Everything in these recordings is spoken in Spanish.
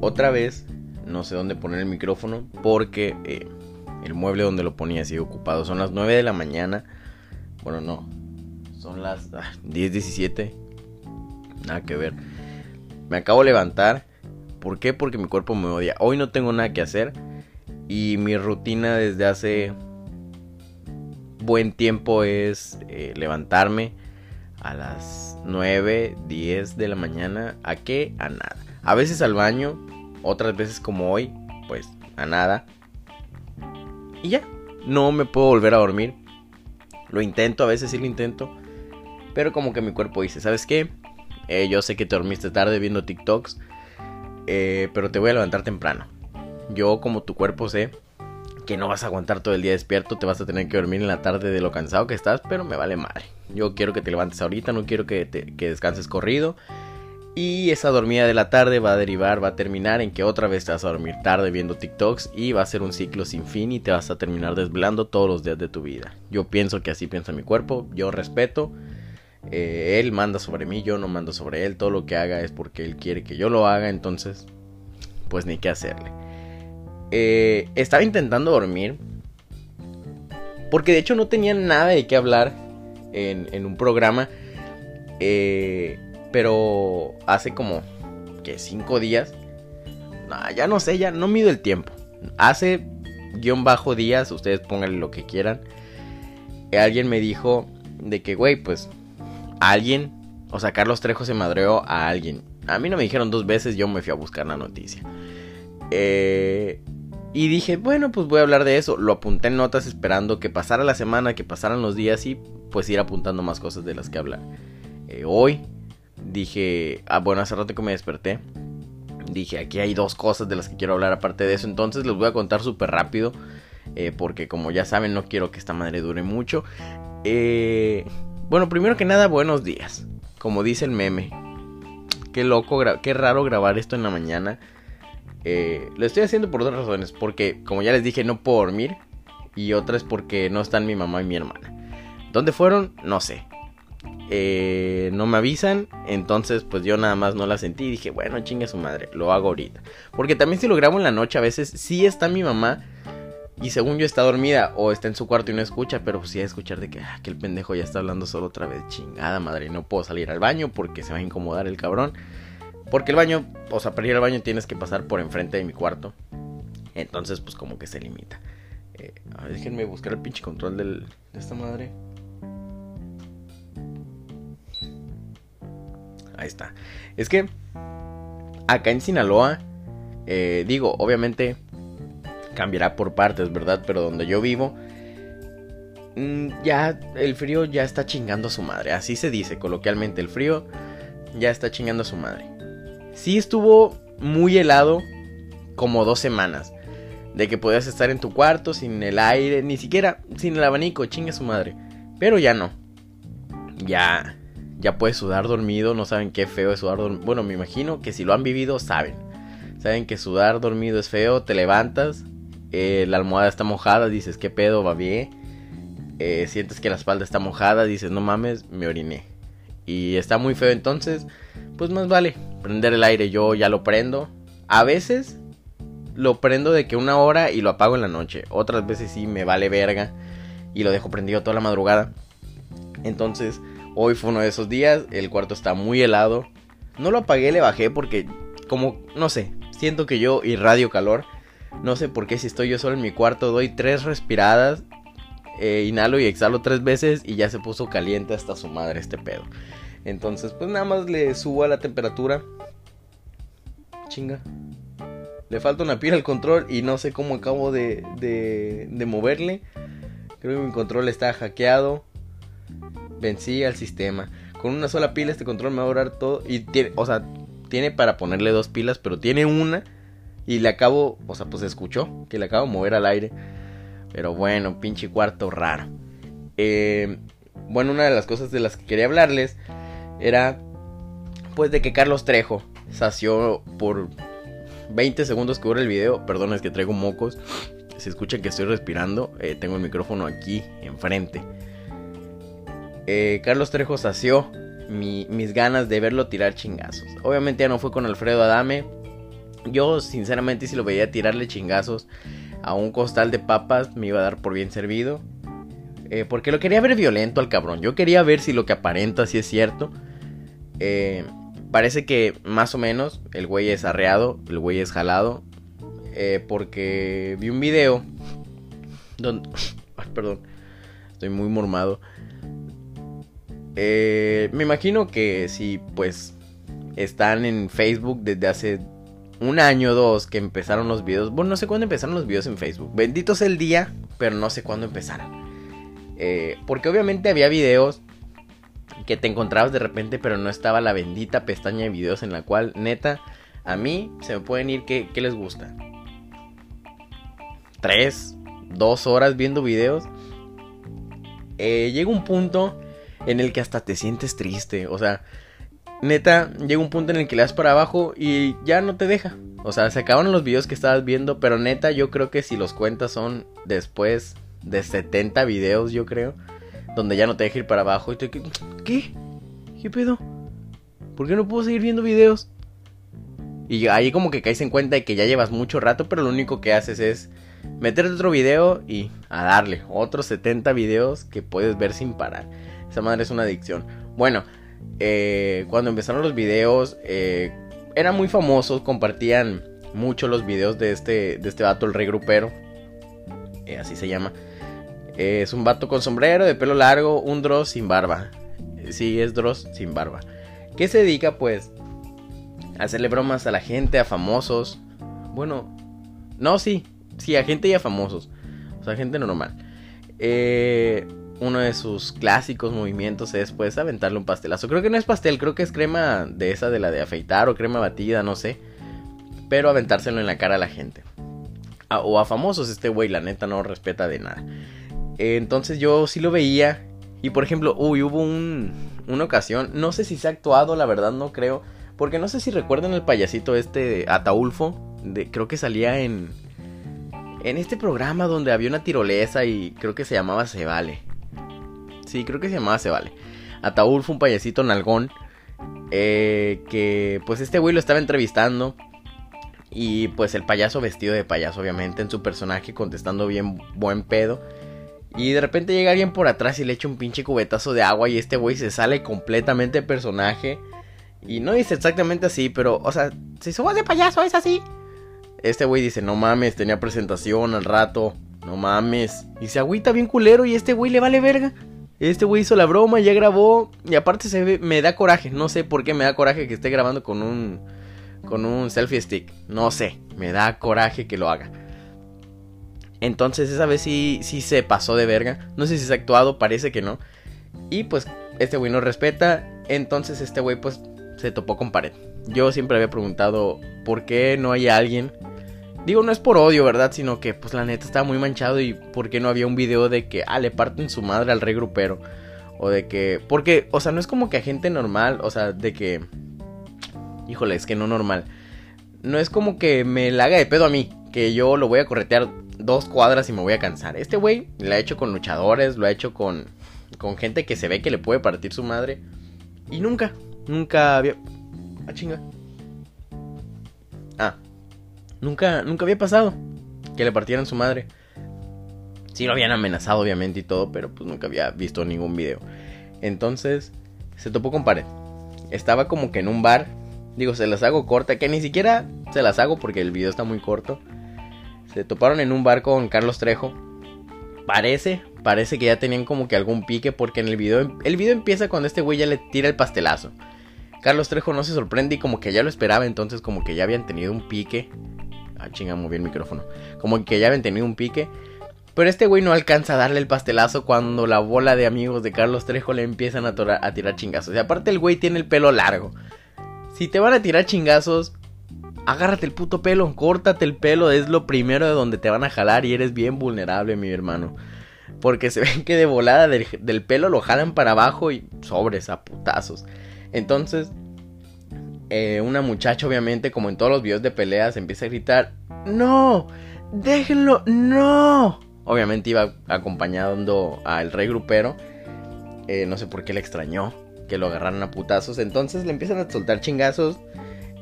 otra vez no sé dónde poner el micrófono porque eh, el mueble donde lo ponía sigue ocupado. Son las 9 de la mañana. Bueno, no. Son las 10.17. Ah, nada que ver. Me acabo de levantar. ¿Por qué? Porque mi cuerpo me odia. Hoy no tengo nada que hacer. Y mi rutina desde hace buen tiempo es eh, levantarme a las 9, 10 de la mañana. ¿A qué? A nada. A veces al baño. Otras veces como hoy. Pues a nada. Y ya. No me puedo volver a dormir. Lo intento, a veces sí lo intento. Pero como que mi cuerpo dice, ¿sabes qué? Eh, yo sé que te dormiste tarde viendo TikToks. Eh, pero te voy a levantar temprano. Yo como tu cuerpo sé que no vas a aguantar todo el día despierto, te vas a tener que dormir en la tarde de lo cansado que estás, pero me vale madre. Yo quiero que te levantes ahorita, no quiero que, que descanses corrido. Y esa dormida de la tarde va a derivar, va a terminar en que otra vez te vas a dormir tarde viendo TikToks y va a ser un ciclo sin fin y te vas a terminar desvelando todos los días de tu vida. Yo pienso que así piensa mi cuerpo, yo respeto. Eh, él manda sobre mí, yo no mando sobre él. Todo lo que haga es porque él quiere que yo lo haga, entonces, pues ni qué hacerle. Eh, estaba intentando dormir. Porque de hecho no tenía nada de qué hablar en, un programa. Eh, pero hace como que cinco días. ya no sé, ya no mido el tiempo. Hace guion bajo días, ustedes pónganle lo que quieran. Alguien me dijo de que, güey, pues alguien, o sea, Carlos Trejo se madreó a alguien. A mí no me dijeron dos veces, yo me fui a buscar la noticia. Eh, y dije, bueno, pues voy a hablar de eso. Lo apunté en notas esperando que pasara la semana, que pasaran los días y pues ir apuntando más cosas de las que hablar. Eh, hoy dije, ah, bueno, hace rato que me desperté. Dije, aquí hay dos cosas de las que quiero hablar aparte de eso. Entonces les voy a contar súper rápido. Eh, porque como ya saben, no quiero que esta madre dure mucho. Eh, bueno, primero que nada, buenos días. Como dice el meme. Qué loco, qué raro grabar esto en la mañana. Eh, lo estoy haciendo por dos razones. Porque, como ya les dije, no puedo dormir. Y otra es porque no están mi mamá y mi hermana. ¿Dónde fueron? No sé. Eh, no me avisan. Entonces, pues yo nada más no la sentí. Y dije, bueno, chinga su madre. Lo hago ahorita. Porque también si lo grabo en la noche, a veces sí está mi mamá. Y según yo está dormida o está en su cuarto y no escucha, pero pues sí a escuchar de que, ah, que el pendejo ya está hablando solo otra vez. Chingada madre, no puedo salir al baño porque se va a incomodar el cabrón. Porque el baño, o sea, para ir al baño tienes que pasar por enfrente de mi cuarto. Entonces, pues como que se limita. Eh, a ver, déjenme buscar el pinche control de esta madre. Ahí está. Es que acá en Sinaloa, eh, digo, obviamente cambiará por partes, ¿verdad? Pero donde yo vivo, mm, ya el frío ya está chingando a su madre. Así se dice coloquialmente, el frío ya está chingando a su madre. Sí estuvo muy helado como dos semanas. De que podías estar en tu cuarto sin el aire, ni siquiera sin el abanico, chinga su madre. Pero ya no. Ya, ya puedes sudar dormido, no saben qué feo es sudar dormido. Bueno, me imagino que si lo han vivido saben. Saben que sudar dormido es feo, te levantas, eh, la almohada está mojada, dices, ¿qué pedo? Va bien. Eh, sientes que la espalda está mojada, dices, no mames, me oriné. Y está muy feo entonces, pues más vale prender el aire, yo ya lo prendo. A veces lo prendo de que una hora y lo apago en la noche. Otras veces sí me vale verga y lo dejo prendido toda la madrugada. Entonces, hoy fue uno de esos días, el cuarto está muy helado. No lo apagué, le bajé porque como, no sé, siento que yo irradio calor. No sé por qué si estoy yo solo en mi cuarto doy tres respiradas, eh, inhalo y exhalo tres veces y ya se puso caliente hasta su madre este pedo. Entonces pues nada más le subo a la temperatura. Chinga. Le falta una pila al control y no sé cómo acabo de, de, moverle. Creo que mi control está hackeado. Vencí al sistema. Con una sola pila este control me va a durar todo. Y tiene, o sea, tiene para ponerle dos pilas, pero tiene una y le acabo, o sea, pues escuchó que le acabo de mover al aire. Pero bueno, pinche cuarto raro. Eh, bueno, una de las cosas de las que quería hablarles era pues de que Carlos Trejo sació por 20 segundos que dura el video. Perdón, es que traigo mocos. Se escucha que estoy respirando. Eh, tengo el micrófono aquí enfrente. Eh, Carlos Trejo sació mis ganas de verlo tirar chingazos. Obviamente ya no fue con Alfredo Adame Yo, sinceramente, si lo veía tirarle chingazos a un costal de papas, me iba a dar por bien servido. Eh, porque lo quería ver violento al cabrón. Yo quería ver si lo que aparenta si es cierto. Eh, parece que más o menos el güey es arreado, el güey es jalado. Porque vi un video donde... perdón, estoy muy mormado. Me imagino que si pues están en Facebook desde hace un año o dos que empezaron los videos. Bueno, no sé cuándo empezaron los videos en Facebook. Bendito sea el día, pero no sé cuándo empezaron. Eh, porque obviamente había videos que te encontrabas de repente, pero no estaba la bendita pestaña de videos en la cual, neta, a mí se me pueden ir, ¿qué, les gusta? Tres, dos horas viendo videos. Eh, llega un punto en el que hasta te sientes triste, o sea, neta, llega un punto en el que le das para abajo y ya no te deja. O sea, se acaban los videos que estabas viendo, pero neta, yo creo que si los cuentas son después de 70 videos, yo creo, donde ya no te deja ir para abajo y te ¿qué? ¿Qué pedo? ¿Por qué no puedo seguir viendo videos? Y ahí como que caes en cuenta de que ya llevas mucho rato, pero lo único que haces es meterte otro video y a darle otros 70 videos que puedes ver sin parar. Madre es una adicción. Bueno, eh, cuando empezaron los videos, eh, eran muy famosos, compartían mucho los videos de este, de este vato, el rey grupero. Eh, así se llama. es un vato con sombrero, de pelo largo, un Dross sin barba. Sí, es Dross sin barba. Que se dedica pues a hacerle bromas a la gente, a famosos. Bueno, no, sí, sí, a gente y a famosos. O sea, gente normal. Eh, uno de sus clásicos movimientos es pues aventarle un pastelazo. Creo que no es pastel, creo que es crema de esa de la de afeitar o crema batida, no sé. Pero aventárselo en la cara a la gente. o a famosos, este güey la neta no respeta de nada. entonces yo sí lo veía. Y por ejemplo, uy, hubo un, una ocasión, no sé si se ha actuado, la verdad no creo. Porque no sé si recuerdan el payasito este Ataulfo. Creo que salía en, en este programa donde había una tirolesa y creo que se llamaba Se Vale. Sí, creo que se llamaba Se Vale. Fue un payasito nalgón. Eh, que pues este güey lo estaba entrevistando. Y pues el payaso vestido de payaso, obviamente, en su personaje, contestando bien buen pedo. Y de repente llega alguien por atrás y le echa un pinche cubetazo de agua. Y este güey se sale completamente personaje. Y no dice exactamente así, pero, o sea, si somos de payaso, es así. Este güey dice, no mames, tenía presentación al rato. No mames. Y se agüita bien culero y este güey le vale verga. Este güey hizo la broma, ya grabó. Y aparte se me da coraje. No sé por qué me da coraje que esté grabando con un. Con un selfie stick. No sé. Me da coraje que lo haga. Entonces esa vez sí, sí se pasó de verga. No sé si se ha actuado, parece que no. Y pues este güey no respeta. Entonces este güey pues se topó con pared. Yo siempre había preguntado por qué no hay alguien Digo, no es por odio, ¿verdad? Sino que, pues la neta estaba muy manchado y ¿por qué no había un video de que, ah, le parten su madre al rey grupero? O de que, porque, o sea, no es como que a gente normal, o sea, de que, híjole, es que no normal. No es como que me la haga de pedo a mí, que yo lo voy a corretear dos cuadras y me voy a cansar. Este güey lo ha hecho con luchadores, lo ha hecho con, con gente que se ve que le puede partir su madre. Y nunca, nunca había... Ah, chinga. Nunca, nunca había pasado que le partieran su madre. Sí lo habían amenazado obviamente y todo, pero pues nunca había visto ningún video. Entonces se topó con pared. Estaba como que en un bar. Digo, se las hago corta, que ni siquiera se las hago porque el video está muy corto. Se toparon en un bar con Carlos Trejo. Parece, parece que ya tenían como que algún pique porque en el video, el video empieza cuando este güey ya le tira el pastelazo. Carlos Trejo no se sorprende y como que ya lo esperaba, entonces como que ya habían tenido un pique. Ah, chinga, bien el micrófono. Como que ya habían tenido un pique. Pero este güey no alcanza a darle el pastelazo cuando la bola de amigos de Carlos Trejo le empiezan a, a tirar chingazos. Y aparte el güey tiene el pelo largo. Si te van a tirar chingazos, agárrate el puto pelo, córtate el pelo, es lo primero de donde te van a jalar y eres bien vulnerable, mi hermano. Porque se ven que de volada del, del pelo lo jalan para abajo y sobres a putazos. Entonces, eh, una muchacha, obviamente, como en todos los videos de peleas, empieza a gritar: ¡No! ¡Déjenlo! ¡No! Obviamente iba acompañando al rey grupero. Eh, no sé por qué le extrañó que lo agarraran a putazos. Entonces le empiezan a soltar chingazos.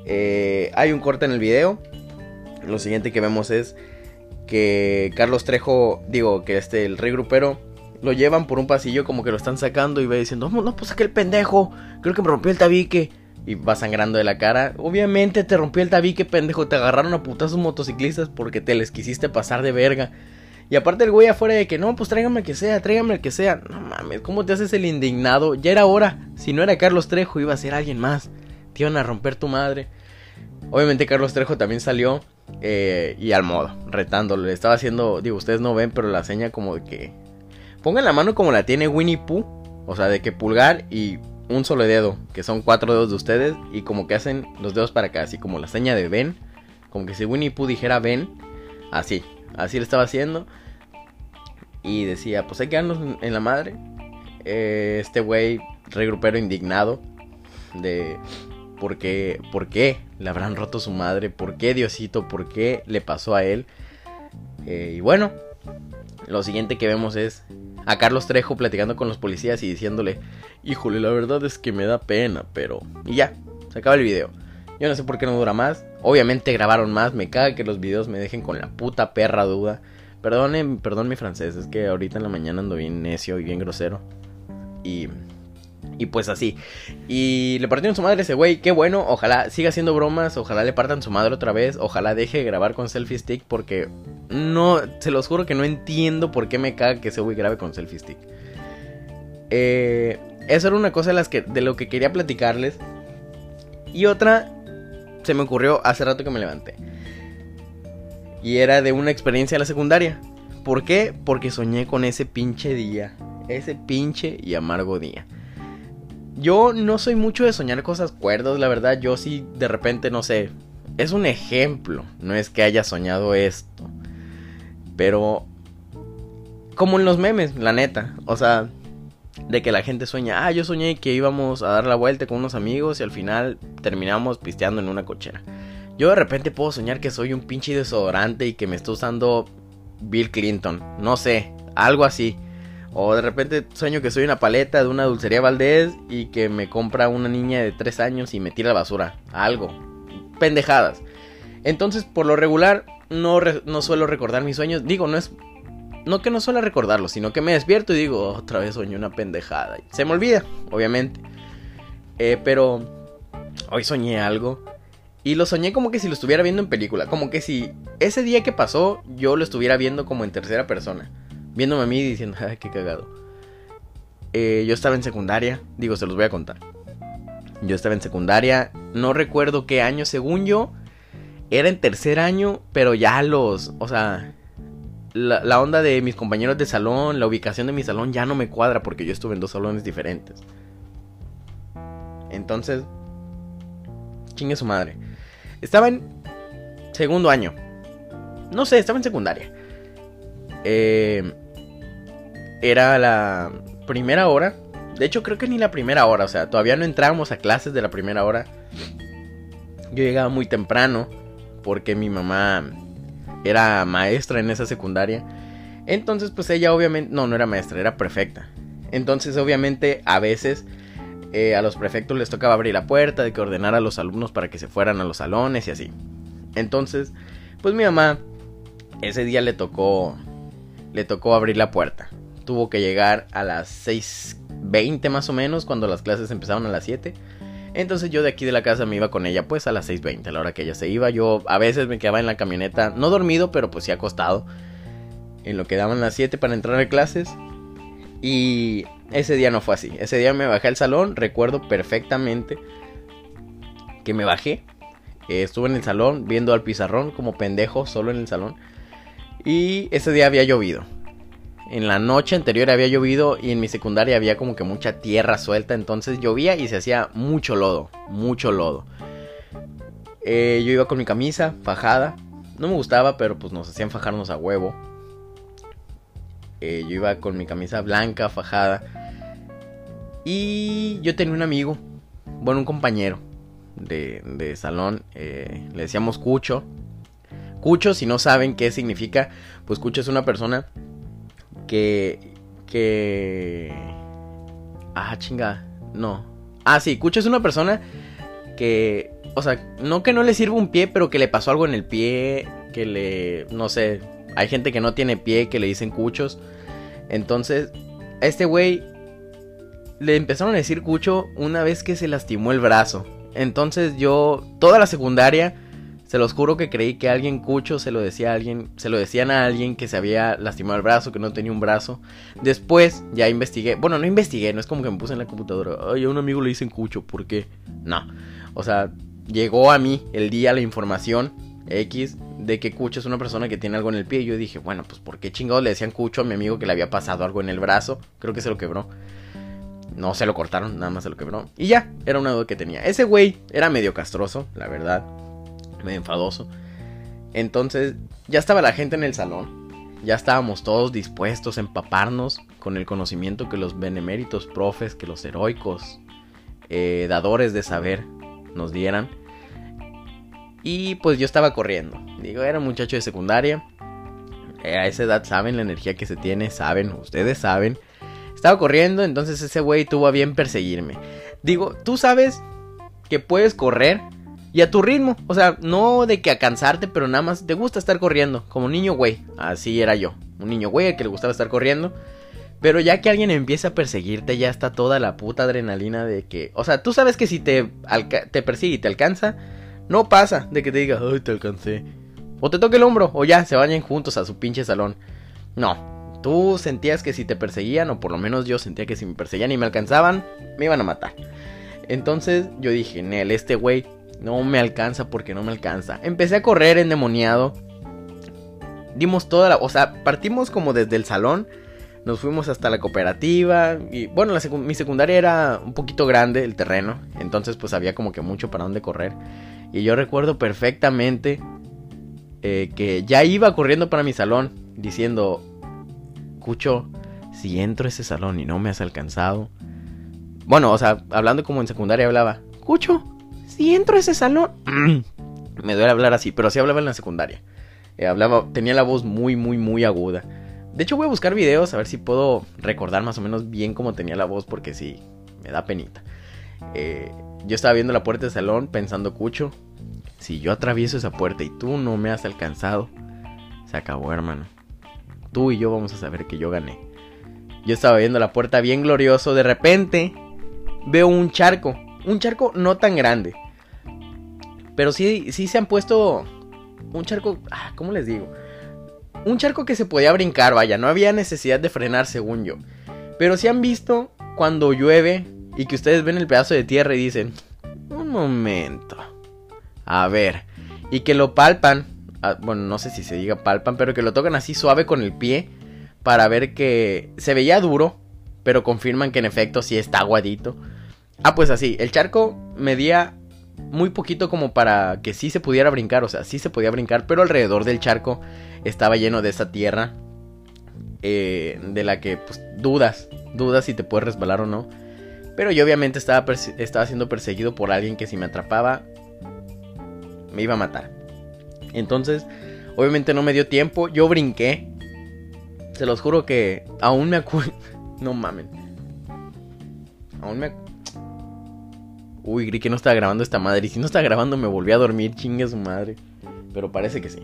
Eh, hay un corte en el video lo siguiente que vemos es que Carlos Trejo, digo, que este, el rey grupero, lo llevan por un pasillo como que lo están sacando y va diciendo, no, no, pues aquel pendejo, creo que me rompió el tabique. Y va sangrando de la cara. Obviamente te rompió el tabique, pendejo. Te agarraron a putazos motociclistas porque te les quisiste pasar de verga. Y aparte el güey afuera de que no, pues tráigame el que sea, tráigame el que sea. No mames, ¿cómo te haces el indignado? Ya era hora. Si no era Carlos Trejo, iba a ser alguien más. Te iban a romper tu madre. Obviamente Carlos Trejo también salió eh, y al modo, retándolo. Le estaba haciendo, digo, ustedes no ven, pero la seña como de que... Pongan la mano como la tiene Winnie Pooh. O sea, de que pulgar y un solo dedo, que son cuatro dedos de ustedes. Y como que hacen los dedos para acá, así como la seña de ven. Como que si Winnie Pooh dijera ven, así. Así le estaba haciendo. Y decía, pues hay que darnos en la madre. Eh, este güey, regrupero indignado. De por qué, por qué le habrán roto su madre. Por qué Diosito, por qué le pasó a él. Eh, y bueno, lo siguiente que vemos es a Carlos Trejo platicando con los policías y diciéndole, híjole, la verdad es que me da pena, pero... Y ya, se acaba el video. Yo no sé por qué no dura más. Obviamente grabaron más. Me caga que los videos me dejen con la puta perra duda. Perdone, perdón mi francés. Es que ahorita en la mañana ando bien necio y bien grosero. Y. Y pues así. Y le partieron su madre ese güey. Qué bueno. Ojalá siga haciendo bromas. Ojalá le partan su madre otra vez. Ojalá deje de grabar con selfie stick. Porque no. Se los juro que no entiendo por qué me caga que ese güey grabe con selfie stick. Eh, eso era una cosa de, las que, de lo que quería platicarles. Y otra se me ocurrió hace rato que me levanté. Y era de una experiencia de la secundaria. ¿Por qué? Porque soñé con ese pinche día. Ese pinche y amargo día. Yo no soy mucho de soñar cosas cuerdas, la verdad. Yo sí, de repente, no sé. Es un ejemplo. No es que haya soñado esto. Pero... Como en los memes, la neta. O sea, de que la gente sueña, ah, yo soñé que íbamos a dar la vuelta con unos amigos y al final terminamos pisteando en una cochera. Yo de repente puedo soñar que soy un pinche desodorante y que me está usando Bill Clinton, no sé, algo así. O de repente sueño que soy una paleta de una dulcería Valdés y que me compra una niña de 3 años y me tira la basura. Algo. Pendejadas. Entonces, por lo regular, no, no suelo recordar mis sueños. Digo, no es no que no suele recordarlo, sino que me despierto y digo, otra vez soñé una pendejada. Se me olvida, obviamente. Eh, pero hoy soñé algo. Y lo soñé como que si lo estuviera viendo en película. Como que si ese día que pasó yo lo estuviera viendo como en tercera persona. Viéndome a mí diciendo, ay, qué cagado. Eh, yo estaba en secundaria. Digo, se los voy a contar. Yo estaba en secundaria. No recuerdo qué año, según yo. Era en tercer año, pero ya los... O sea, la, onda de mis compañeros de salón, la ubicación de mi salón ya no me cuadra porque yo estuve en dos salones diferentes. Entonces, chingue su madre. Estaba en segundo año. No sé, estaba en secundaria. Eh, era la primera hora. De hecho, creo que ni la primera hora. O sea, todavía no entrábamos a clases de la primera hora. Yo llegaba muy temprano porque mi mamá era maestra en esa secundaria. Entonces, pues ella obviamente, no, no era maestra, era prefecta. Entonces, obviamente, a veces eh, a los prefectos les tocaba abrir la puerta, de que ordenar a los alumnos para que se fueran a los salones y así. Entonces, pues mi mamá, ese día le tocó, le tocó abrir la puerta. Tuvo que llegar a las 6.20 más o menos, cuando las clases empezaron a las 7. Entonces yo de aquí de la casa me iba con ella pues a las 6.20, a la hora que ella se iba. Yo a veces me quedaba en la camioneta, no dormido, pero pues sí acostado. En lo que daban las 7 para entrar a clases. Y ese día no fue así. Ese día me bajé al salón, recuerdo perfectamente que me bajé. estuve en el salón viendo al pizarrón como pendejo solo en el salón. Y ese día había llovido. En la noche anterior había llovido y en mi secundaria había como que mucha tierra suelta, entonces llovía y se hacía mucho lodo, mucho lodo. Eh, yo iba con mi camisa fajada, no me gustaba, pero pues nos hacían fajarnos a huevo. Eh, yo iba con mi camisa blanca, fajada. Y yo tenía un amigo, bueno, un compañero de, de salón, eh, le decíamos Cucho. Cucho, si no saben qué significa, pues Cucho es una persona que. que. Ah, chinga. No. Ah, sí, Cucho es una persona que, o sea, no que no le sirva un pie, pero que le pasó algo en el pie, que le, no sé, hay gente que no tiene pie, que le dicen cuchos. Entonces, a este güey le empezaron a decir cucho una vez que se lastimó el brazo. Entonces yo, toda la secundaria, se los juro que creí que alguien cucho se lo decía a alguien, se lo decían a alguien que se había lastimado el brazo, que no tenía un brazo. Después ya investigué, bueno, no investigué, no es como que me puse en la computadora, ay, a un amigo le dicen cucho, ¿por qué? No. O sea, llegó a mí el día la información X de que Cucho es una persona que tiene algo en el pie. Y yo dije, bueno, pues ¿por qué chingados le decían Cucho a mi amigo que le había pasado algo en el brazo? Creo que se lo quebró. No se lo cortaron, nada más se lo quebró. Y ya, era una duda que tenía. Ese güey era medio castroso, la verdad. Medio enfadoso. Entonces, ya estaba la gente en el salón. Ya estábamos todos dispuestos a empaparnos con el conocimiento que los beneméritos profes, que los heroicos eh, dadores de saber nos dieran. Y pues yo estaba corriendo. Digo, era un muchacho de secundaria. Eh, a esa edad saben la energía que se tiene, saben, ustedes saben. Estaba corriendo, entonces ese güey tuvo a bien perseguirme. Digo, tú sabes que puedes correr y a tu ritmo. O sea, no de que a cansarte, pero nada más te gusta estar corriendo. Como niño güey. Así era yo. Un niño güey que le gustaba estar corriendo. Pero ya que alguien empieza a perseguirte, ya está toda la puta adrenalina de que. O sea, tú sabes que si te, te persigue y te alcanza, no pasa de que te diga, ay, te alcancé. O te toque el hombro, o ya, se vayan juntos a su pinche salón. No, tú sentías que si te perseguían, o por lo menos yo sentía que si me perseguían y me alcanzaban, me iban a matar. Entonces yo dije, Nel, este güey no me alcanza porque no me alcanza. Empecé a correr endemoniado. Dimos toda la. O sea, partimos como desde el salón nos fuimos hasta la cooperativa. Y bueno, mi secundaria era un poquito grande el terreno. Entonces pues había como que mucho para dónde correr. Y yo recuerdo perfectamente eh, que ya iba corriendo para mi salón. Diciendo, Cucho, si entro a ese salón y no me has alcanzado. Bueno, o sea, hablando como en secundaria hablaba. Cucho, si entro a ese salón... me duele hablar así, pero así hablaba en la secundaria. Eh, hablaba, tenía la voz muy, muy, muy aguda. De hecho, voy a buscar videos a ver si puedo recordar más o menos bien cómo tenía la voz, porque sí, me da penita. Eh, yo estaba viendo la puerta del salón pensando, Cucho, si yo atravieso esa puerta y tú no me has alcanzado, se acabó, hermano. Tú y yo vamos a saber que yo gané. Yo estaba viendo la puerta bien glorioso, de repente veo un charco, un charco no tan grande. Pero sí, sí se han puesto un charco, ah, ¿cómo les digo? un charco que se podía brincar, vaya, no había necesidad de frenar según yo. Pero si han visto cuando llueve y que ustedes ven el pedazo de tierra y dicen, un momento, a ver, y que lo palpan, ah, bueno, no sé si se diga palpan, pero que lo tocan así suave con el pie para ver que se veía duro, pero confirman que en efecto sí está aguadito. Ah, pues así, el charco medía muy poquito como para que sí se pudiera brincar, o sea, sí se podía brincar, pero alrededor del charco estaba lleno de esa tierra eh, de la que pues, dudas, dudas si te puedes resbalar o no. Pero yo obviamente estaba, estaba siendo perseguido por alguien que si me atrapaba me iba a matar. Entonces, obviamente no me dio tiempo, yo brinqué. Se los juro que aún me acuerdo... no mamen. Aún me Uy, creí que no estaba grabando esta madre. Y si no estaba grabando, me volví a dormir. Chingue su madre. Pero parece que sí.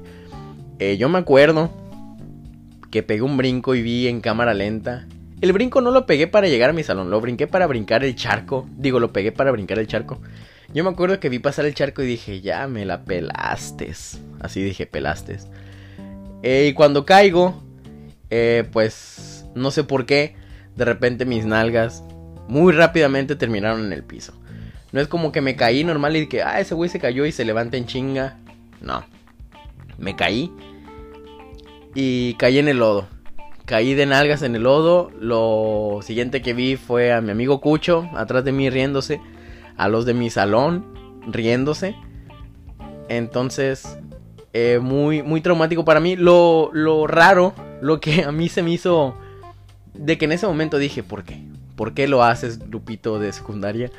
Eh, yo me acuerdo que pegué un brinco y vi en cámara lenta. El brinco no lo pegué para llegar a mi salón, lo brinqué para brincar el charco. Digo, lo pegué para brincar el charco. Yo me acuerdo que vi pasar el charco y dije, ya me la pelastes. Así dije, pelastes. Eh, y cuando caigo, eh, pues no sé por qué, de repente mis nalgas muy rápidamente terminaron en el piso. No es como que me caí normal y que, ah, ese güey se cayó y se levanta en chinga. No. Me caí. Y caí en el lodo. Caí de nalgas en el lodo. Lo siguiente que vi fue a mi amigo Cucho atrás de mí riéndose. A los de mi salón riéndose. Entonces, eh, muy, muy traumático para mí. Lo, lo raro, lo que a mí se me hizo... De que en ese momento dije, ¿por qué? ¿Por qué lo haces, Lupito de secundaria?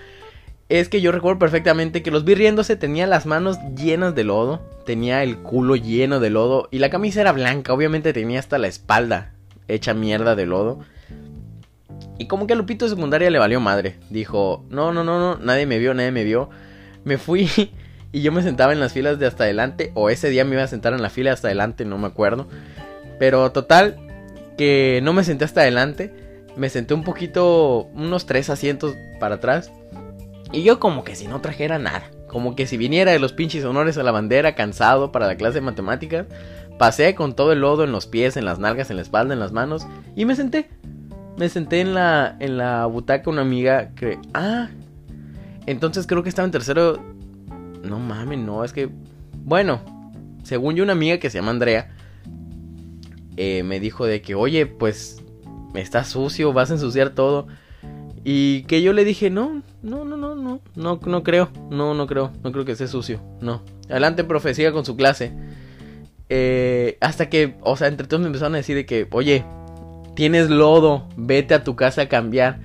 Es que yo recuerdo perfectamente que los vi riéndose, tenía las manos llenas de lodo, tenía el culo lleno de lodo y la camisa era blanca, obviamente tenía hasta la espalda hecha mierda de lodo. Y como que a Lupito de secundaria le valió madre. Dijo, no, no, no, no, nadie me vio, nadie me vio. Me fui y yo me sentaba en las filas de hasta adelante. O ese día me iba a sentar en la fila hasta adelante, no me acuerdo. Pero total, que no me senté hasta adelante. Me senté un poquito, unos tres asientos para atrás. Y yo como que si no trajera nada. Como que si viniera de los pinches honores a la bandera, cansado para la clase de matemáticas. Pasé con todo el lodo en los pies, en las nalgas, en la espalda, en las manos. Y me senté. Me senté en la, en la butaca una amiga que... Ah. Entonces creo que estaba en tercero no mames, no, es que. Bueno, según yo, una amiga que se llama Andrea. Eh, me dijo de que, oye, pues. Está sucio, vas a ensuciar todo. Y que yo le dije, no, no, no, no, no, no, no creo, no, no creo, no creo que esté sucio, no. Adelante, profecía con su clase. Eh, hasta que, o sea, entre todos me empezaron a decir de que, oye, tienes lodo, vete a tu casa a cambiar.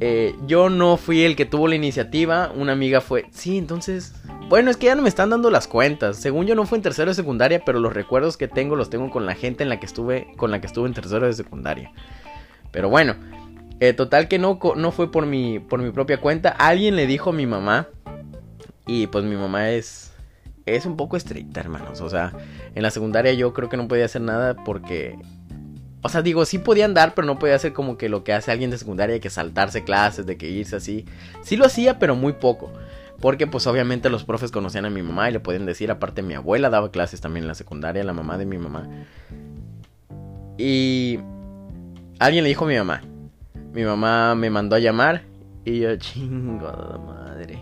Eh, yo no fui el que tuvo la iniciativa, una amiga fue. Sí, entonces. Bueno, es que ya no me están dando las cuentas. Según yo no fue en tercero de secundaria, pero los recuerdos que tengo los tengo con la gente en la que estuve, con la que estuve en tercero de secundaria. Pero bueno, eh, total que no, no fue por mi, por mi propia cuenta. Alguien le dijo a mi mamá. Y pues mi mamá es, es un poco estricta, hermanos. O sea, en la secundaria yo creo que no podía hacer nada porque o sea, digo, sí podía andar, pero no podía hacer como que lo que hace alguien de secundaria, de que saltarse clases, de que irse así. Sí lo hacía, pero muy poco. Porque pues obviamente los profes conocían a mi mamá y le podían decir, aparte mi abuela daba clases también en la secundaria, la mamá de mi mamá. Y alguien le dijo a mi mamá. Mi mamá me mandó a llamar y yo, chingo madre.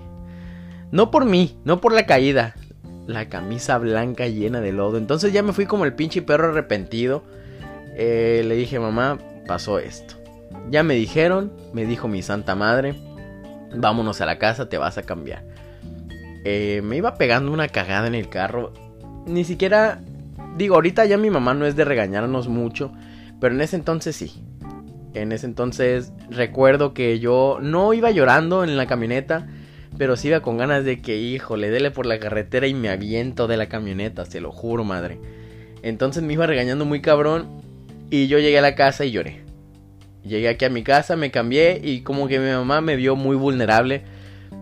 No por mí, no por la caída. La camisa blanca llena de lodo. Entonces ya me fui como el pinche perro arrepentido eh, le dije, mamá, pasó esto. Ya me dijeron, me dijo mi santa madre, vámonos a la casa, te vas a cambiar. Eh, me iba pegando una cagada en el carro. Ni siquiera, digo, ahorita ya mi mamá no es de regañarnos mucho, pero en ese entonces sí. En ese entonces recuerdo que yo no iba llorando en la camioneta, pero sí iba con ganas de que, hijo, le dele por la carretera y me aviento de la camioneta, se lo juro, madre. Entonces me iba regañando muy cabrón y yo llegué a la casa y lloré. Llegué aquí a mi casa, me cambié y como que mi mamá me vio muy vulnerable.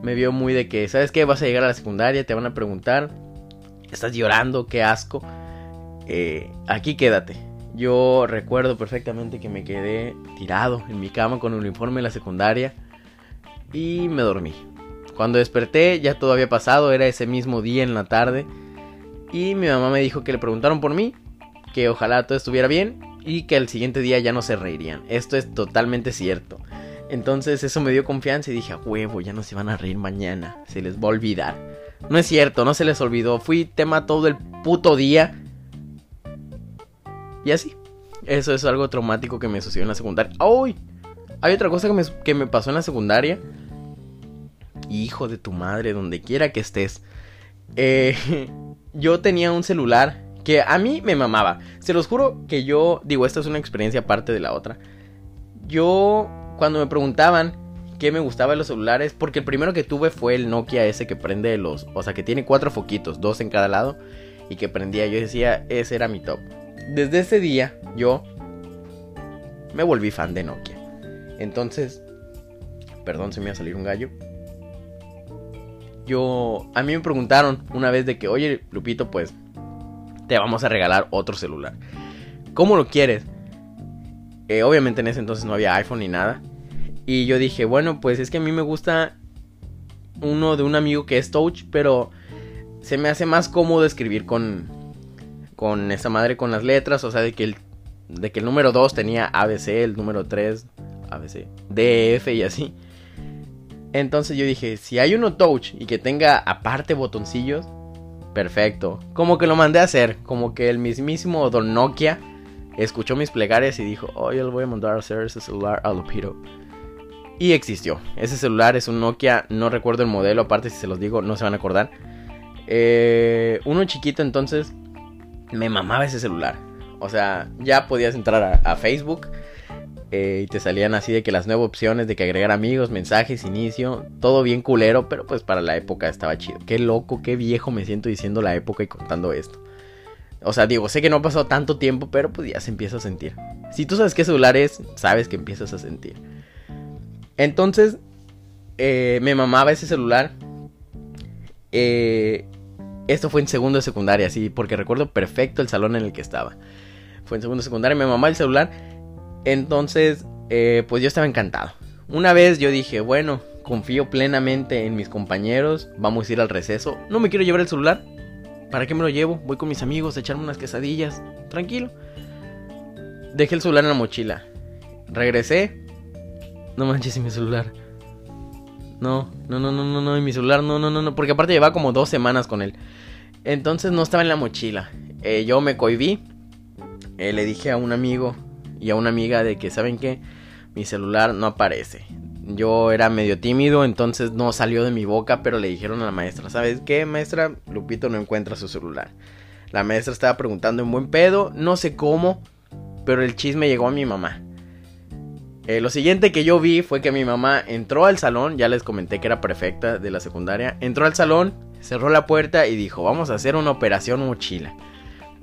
Me vio muy de que, ¿sabes qué? Vas a llegar a la secundaria, te van a preguntar. Estás llorando, qué asco. Eh, aquí quédate. Yo recuerdo perfectamente que me quedé tirado en mi cama con el uniforme de la secundaria y me dormí. Cuando desperté ya todo había pasado, era ese mismo día en la tarde y mi mamá me dijo que le preguntaron por mí, que ojalá todo estuviera bien y que el siguiente día ya no se reirían. Esto es totalmente cierto. Entonces eso me dio confianza y dije, a huevo, ya no se van a reír mañana, se les va a olvidar. No es cierto, no se les olvidó, fui tema todo el puto día. Y así. Eso es algo traumático que me sucedió en la secundaria. ¡Ay! Hay otra cosa que me, que me pasó en la secundaria. Hijo de tu madre, donde quiera que estés. Eh, yo tenía un celular que a mí me mamaba. Se los juro que yo, digo, esta es una experiencia aparte de la otra. Yo, cuando me preguntaban qué me gustaba de los celulares, porque el primero que tuve fue el Nokia ese que prende los, o sea, que tiene cuatro foquitos, dos en cada lado, y que prendía. Yo decía, ese era mi top. Desde ese día, yo me volví fan de Nokia. Entonces, perdón, se me va a salir un gallo. Yo, a mí me preguntaron una vez de que, oye, Lupito, pues te vamos a regalar otro celular. ¿Cómo lo quieres? Eh, obviamente en ese entonces no había iPhone ni nada. Y yo dije, bueno, pues es que a mí me gusta uno de un amigo que es Touch, pero se me hace más cómodo escribir con, con esa madre, con las letras. O sea, de que el, de que el número 2 tenía ABC, el número 3 ABC, DF y así. Entonces yo dije, si hay uno touch y que tenga aparte botoncillos, Perfecto. Como que lo mandé a hacer. Como que el mismísimo Don Nokia escuchó mis plegarias y dijo, oye, le voy a mandar a hacer ese celular a Lupito. Y existió. Ese celular es un Nokia, no recuerdo el modelo, aparte si se los digo no se van a acordar. Eh, uno chiquito entonces me mamaba ese celular. O sea, ya podías entrar a Facebook eh, y te salían así de que las nuevas opciones de que agregar amigos, mensajes, inicio, todo bien culero, pero pues para la época estaba chido. Qué loco, qué viejo me siento diciendo la época y contando esto. O sea, digo, sé que no ha pasado tanto tiempo, pero pues ya se empieza a sentir. Si tú sabes qué celular es, sabes que empiezas a sentir. Entonces, eh, me mamaba ese celular. Eh, esto fue en segundo de secundaria, sí, porque recuerdo perfecto el salón en el que estaba. Fue en segundo de secundaria, me mamá el celular. Entonces, eh, pues yo estaba encantado. Una vez yo dije, bueno, confío plenamente en mis compañeros, vamos a ir al receso. No me quiero llevar el celular. ¿Para qué me lo llevo? Voy con mis amigos a echarme unas quesadillas. Tranquilo. Dejé el celular en la mochila. Regresé. No manches, mi celular. No, no, no, no, no, no, y mi celular, no, no, no, no, porque aparte llevaba como dos semanas con él. Entonces no estaba en la mochila. Eh, yo me cohibí. Eh, le dije a un amigo y a una amiga de que, ¿saben qué? Mi celular no aparece. Yo era medio tímido, entonces no salió de mi boca, pero le dijeron a la maestra, ¿sabes qué, maestra? Lupito no encuentra su celular. La maestra estaba preguntando en buen pedo, no sé cómo, pero el chisme llegó a mi mamá. Eh, lo siguiente que yo vi fue que mi mamá entró al salón, ya les comenté que era perfecta de la secundaria, entró al salón, cerró la puerta y dijo, vamos a hacer una operación mochila.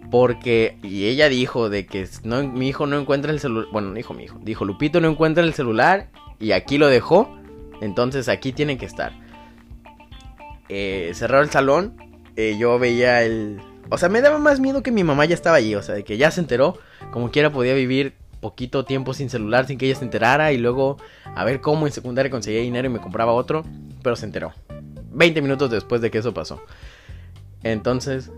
Porque, y ella dijo de que mi hijo no encuentra el celular, bueno, no dijo mi hijo, dijo Lupito no encuentra el celular y aquí lo dejó, entonces aquí tiene que estar. Eh, cerró el salón, eh, yo veía el... O sea, me daba más miedo que mi mamá ya estaba allí, o sea, de que ya se enteró, como quiera podía vivir poquito tiempo sin celular sin que ella se enterara y luego a ver cómo en secundaria conseguía dinero y me compraba otro, pero se enteró. 20 minutos después de que eso pasó. Entonces,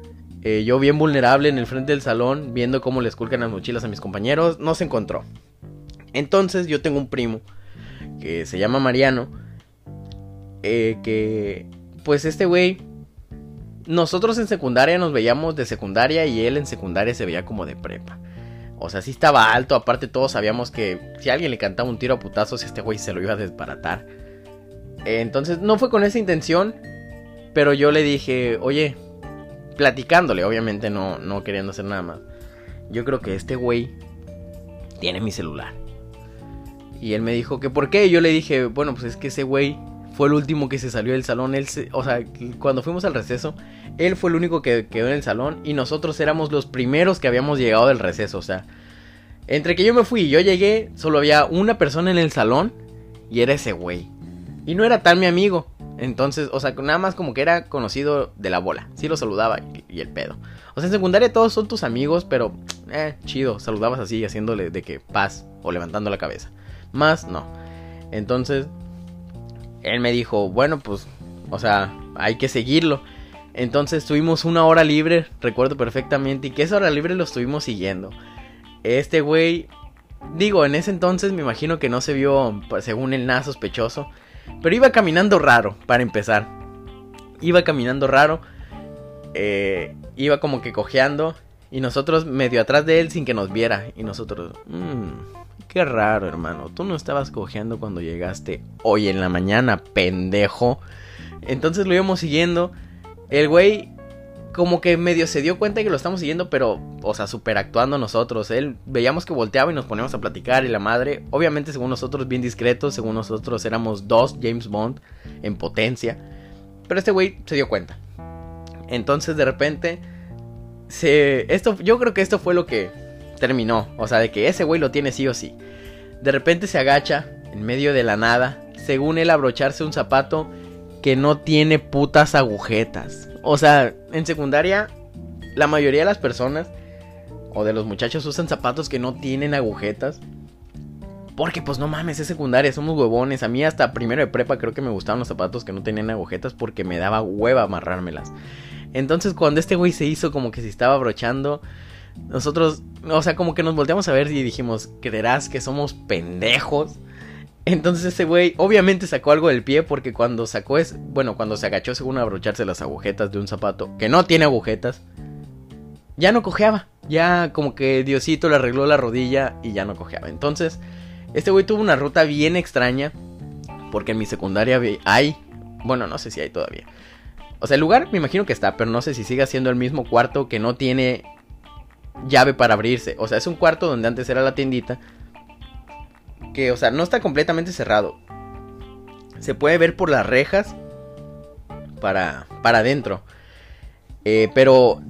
eh, yo bien vulnerable en el frente del salón, viendo cómo le esculcan las mochilas a mis compañeros, no se encontró. Entonces yo tengo un primo que se llama Mariano, eh, que pues este güey, nosotros en secundaria nos veíamos de secundaria y él en secundaria se veía como de prepa. O sea, sí estaba alto, aparte todos sabíamos que si alguien le cantaba un tiro a putazos, este güey se lo iba a desbaratar. Entonces no fue con esa intención, pero yo le dije, oye, platicándole, obviamente no, no queriendo hacer nada más. Yo creo que este güey tiene mi celular. Y él me dijo que por qué. Yo le dije, bueno, pues es que ese güey fue el último que se salió del salón. Él o sea, cuando fuimos al receso, él fue el único que quedó en el salón. Y nosotros éramos los primeros que habíamos llegado del receso. O sea, entre que yo me fui y yo llegué, solo había una persona en el salón. Y era ese güey. Y no era tal mi amigo. Entonces, o sea, nada más como que era conocido de la bola. Sí lo saludaba y, el pedo. O sea, en secundaria todos son tus amigos, pero, eh, chido. Saludabas así, haciéndole de que paz o levantando la cabeza. Más, no. Entonces, él me dijo, bueno, pues, o sea, hay que seguirlo. Entonces tuvimos una hora libre, recuerdo perfectamente, y que esa hora libre lo estuvimos siguiendo. Este güey, digo, en ese entonces me imagino que no se vio, pues, según él, nada sospechoso. Pero iba caminando raro, para empezar. Iba caminando raro. Eh, iba como que cojeando. Y nosotros medio atrás de él sin que nos viera. Y nosotros... Mmm, qué raro, hermano. Tú no estabas cojeando cuando llegaste hoy en la mañana, pendejo. Entonces lo íbamos siguiendo. El güey como que medio se dio cuenta que lo estamos siguiendo, pero, o sea, super actuando nosotros. Él veíamos que volteaba y nos poníamos a platicar y la madre, obviamente según nosotros bien discretos, según nosotros éramos dos James Bond en potencia. Pero este güey se dio cuenta. Entonces de repente, se, esto, yo creo que esto fue lo que terminó. O sea, de que ese güey lo tiene sí o sí. De repente se agacha en medio de la nada, según él abrocharse un zapato que no tiene putas agujetas. O sea, en secundaria, la mayoría de las personas o de los muchachos usan zapatos que no tienen agujetas. Porque pues no mames, es secundaria, somos huevones. A mí hasta primero de prepa creo que me gustaban los zapatos que no tenían agujetas porque me daba hueva amarrármelas. Entonces cuando este güey se hizo como que se estaba abrochando, nosotros, o sea, como que nos volteamos a ver y dijimos, ¿creerás que somos pendejos? Entonces ese güey obviamente sacó algo del pie porque cuando sacó es, bueno, cuando se agachó según abrocharse las agujetas de un zapato que no tiene agujetas, ya no cojeaba, ya como que Diosito le arregló la rodilla y ya no cojeaba. Entonces, este güey tuvo una ruta bien extraña porque en mi secundaria hay, bueno, no sé si hay todavía. O sea, el lugar me imagino que está, pero no sé si sigue siendo el mismo cuarto que no tiene llave para abrirse. O sea, es un cuarto donde antes era la tiendita que, o sea, no está completamente cerrado. Se puede ver por las rejas para, para adentro. Eh, pero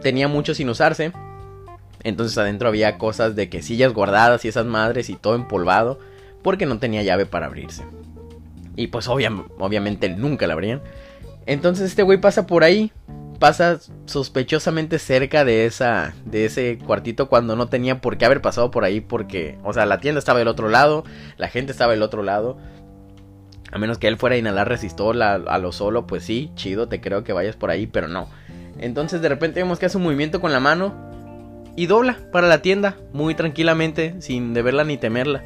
tenía mucho sin usarse. Entonces adentro había cosas de quesillas guardadas y esas madres y todo empolvado. Porque no tenía llave para abrirse. Y pues obviamente nunca la abrían. Entonces este güey pasa por ahí, pasa sospechosamente cerca de esa de ese cuartito cuando no tenía por qué haber pasado por ahí porque, o sea, la tienda estaba del otro lado, la gente estaba del otro lado. A menos que él fuera a inhalar resistol a, a lo solo, pues sí, chido, te creo que vayas por ahí, pero no. Entonces de repente vemos que hace un movimiento con la mano y dobla para la tienda, muy tranquilamente, sin deberla ni temerla.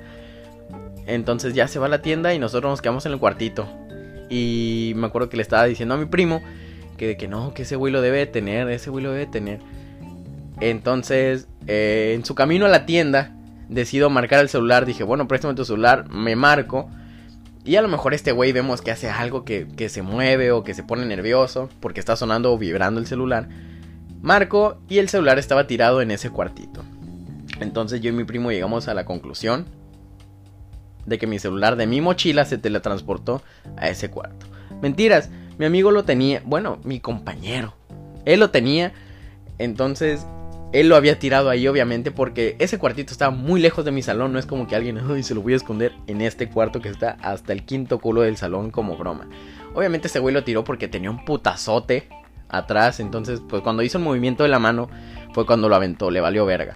Entonces ya se va a la tienda y nosotros nos quedamos en el cuartito. Y me acuerdo que le estaba diciendo a mi primo que de que no, que ese güey lo debe tener, ese güey lo debe tener. Entonces, eh, en su camino a la tienda, decido marcar el celular. Dije, bueno, préstame tu celular, me marco. Y a lo mejor este güey vemos que hace algo que, que se mueve o que se pone nervioso porque está sonando o vibrando el celular. Marco y el celular estaba tirado en ese cuartito. Entonces yo y mi primo llegamos a la conclusión de que mi celular de mi mochila se teletransportó a ese cuarto. Mentiras, mi amigo lo tenía, bueno, mi compañero. Él lo tenía, entonces él lo había tirado ahí obviamente porque ese cuartito estaba muy lejos de mi salón, no es como que alguien, ay, se lo voy a esconder en este cuarto que está hasta el quinto culo del salón como broma. Obviamente ese güey lo tiró porque tenía un putazote atrás, entonces pues cuando hizo el movimiento de la mano fue cuando lo aventó, le valió verga.